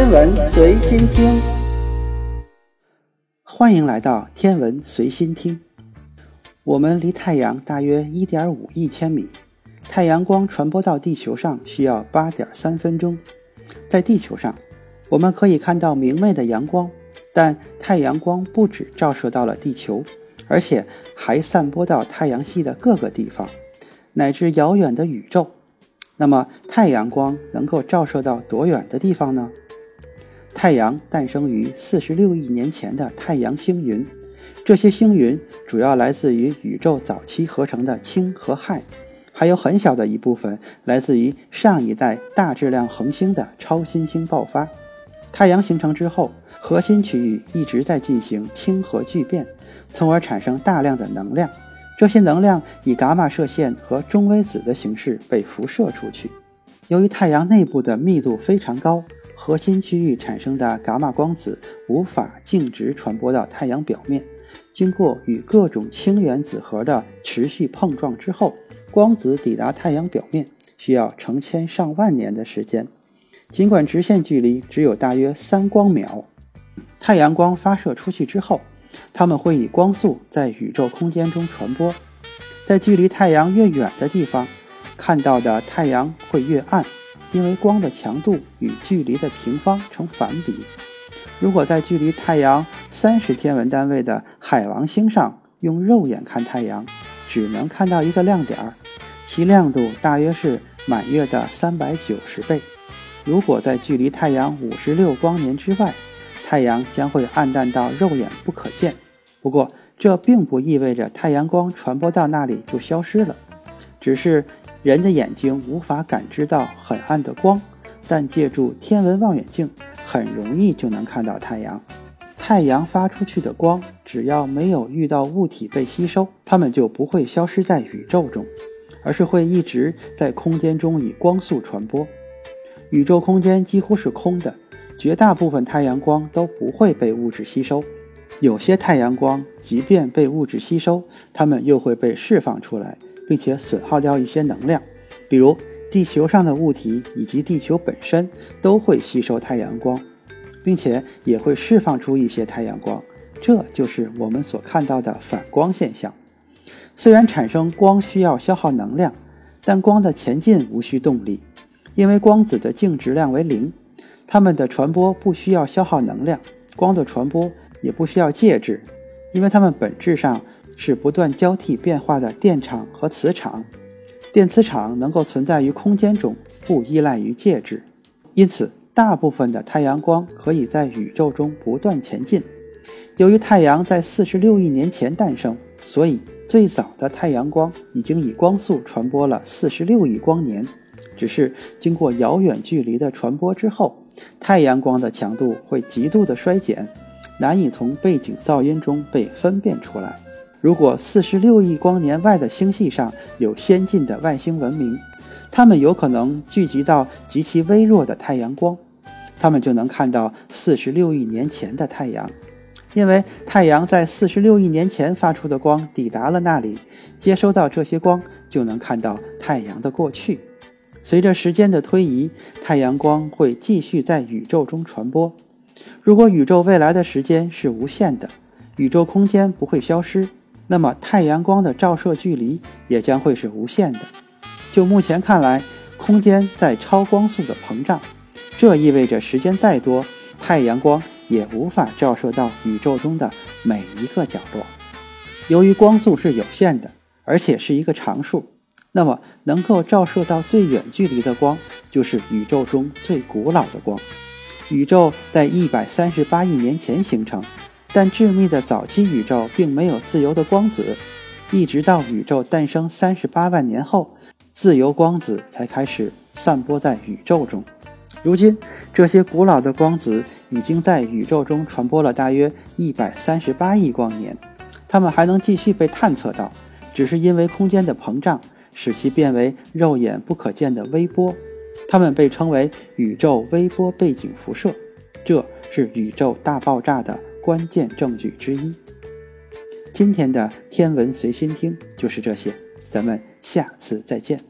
天文随心听，欢迎来到天文随心听。我们离太阳大约一点五亿千米，太阳光传播到地球上需要八点三分钟。在地球上，我们可以看到明媚的阳光，但太阳光不只照射到了地球，而且还散播到太阳系的各个地方，乃至遥远的宇宙。那么，太阳光能够照射到多远的地方呢？太阳诞生于四十六亿年前的太阳星云，这些星云主要来自于宇宙早期合成的氢和氦，还有很小的一部分来自于上一代大质量恒星的超新星爆发。太阳形成之后，核心区域一直在进行氢核聚变，从而产生大量的能量。这些能量以伽马射线和中微子的形式被辐射出去。由于太阳内部的密度非常高，核心区域产生的伽马光子无法径直传播到太阳表面，经过与各种氢原子核的持续碰撞之后，光子抵达太阳表面需要成千上万年的时间。尽管直线距离只有大约三光秒，太阳光发射出去之后。它们会以光速在宇宙空间中传播，在距离太阳越远的地方，看到的太阳会越暗，因为光的强度与距离的平方成反比。如果在距离太阳三十天文单位的海王星上用肉眼看太阳，只能看到一个亮点儿，其亮度大约是满月的三百九十倍。如果在距离太阳五十六光年之外，太阳将会暗淡到肉眼不可见，不过这并不意味着太阳光传播到那里就消失了，只是人的眼睛无法感知到很暗的光，但借助天文望远镜很容易就能看到太阳。太阳发出去的光，只要没有遇到物体被吸收，它们就不会消失在宇宙中，而是会一直在空间中以光速传播。宇宙空间几乎是空的。绝大部分太阳光都不会被物质吸收，有些太阳光即便被物质吸收，它们又会被释放出来，并且损耗掉一些能量。比如地球上的物体以及地球本身都会吸收太阳光，并且也会释放出一些太阳光，这就是我们所看到的反光现象。虽然产生光需要消耗能量，但光的前进无需动力，因为光子的净质量为零。它们的传播不需要消耗能量，光的传播也不需要介质，因为它们本质上是不断交替变化的电场和磁场。电磁场能够存在于空间中，不依赖于介质，因此大部分的太阳光可以在宇宙中不断前进。由于太阳在四十六亿年前诞生，所以最早的太阳光已经以光速传播了四十六亿光年。只是经过遥远距离的传播之后。太阳光的强度会极度的衰减，难以从背景噪音中被分辨出来。如果四十六亿光年外的星系上有先进的外星文明，他们有可能聚集到极其微弱的太阳光，他们就能看到四十六亿年前的太阳，因为太阳在四十六亿年前发出的光抵达了那里，接收到这些光，就能看到太阳的过去。随着时间的推移，太阳光会继续在宇宙中传播。如果宇宙未来的时间是无限的，宇宙空间不会消失，那么太阳光的照射距离也将会是无限的。就目前看来，空间在超光速的膨胀，这意味着时间再多，太阳光也无法照射到宇宙中的每一个角落。由于光速是有限的，而且是一个常数。那么，能够照射到最远距离的光，就是宇宙中最古老的光。宇宙在一百三十八亿年前形成，但致密的早期宇宙并没有自由的光子，一直到宇宙诞生三十八万年后，自由光子才开始散播在宇宙中。如今，这些古老的光子已经在宇宙中传播了大约一百三十八亿光年，它们还能继续被探测到，只是因为空间的膨胀。使其变为肉眼不可见的微波，它们被称为宇宙微波背景辐射，这是宇宙大爆炸的关键证据之一。今天的天文随心听就是这些，咱们下次再见。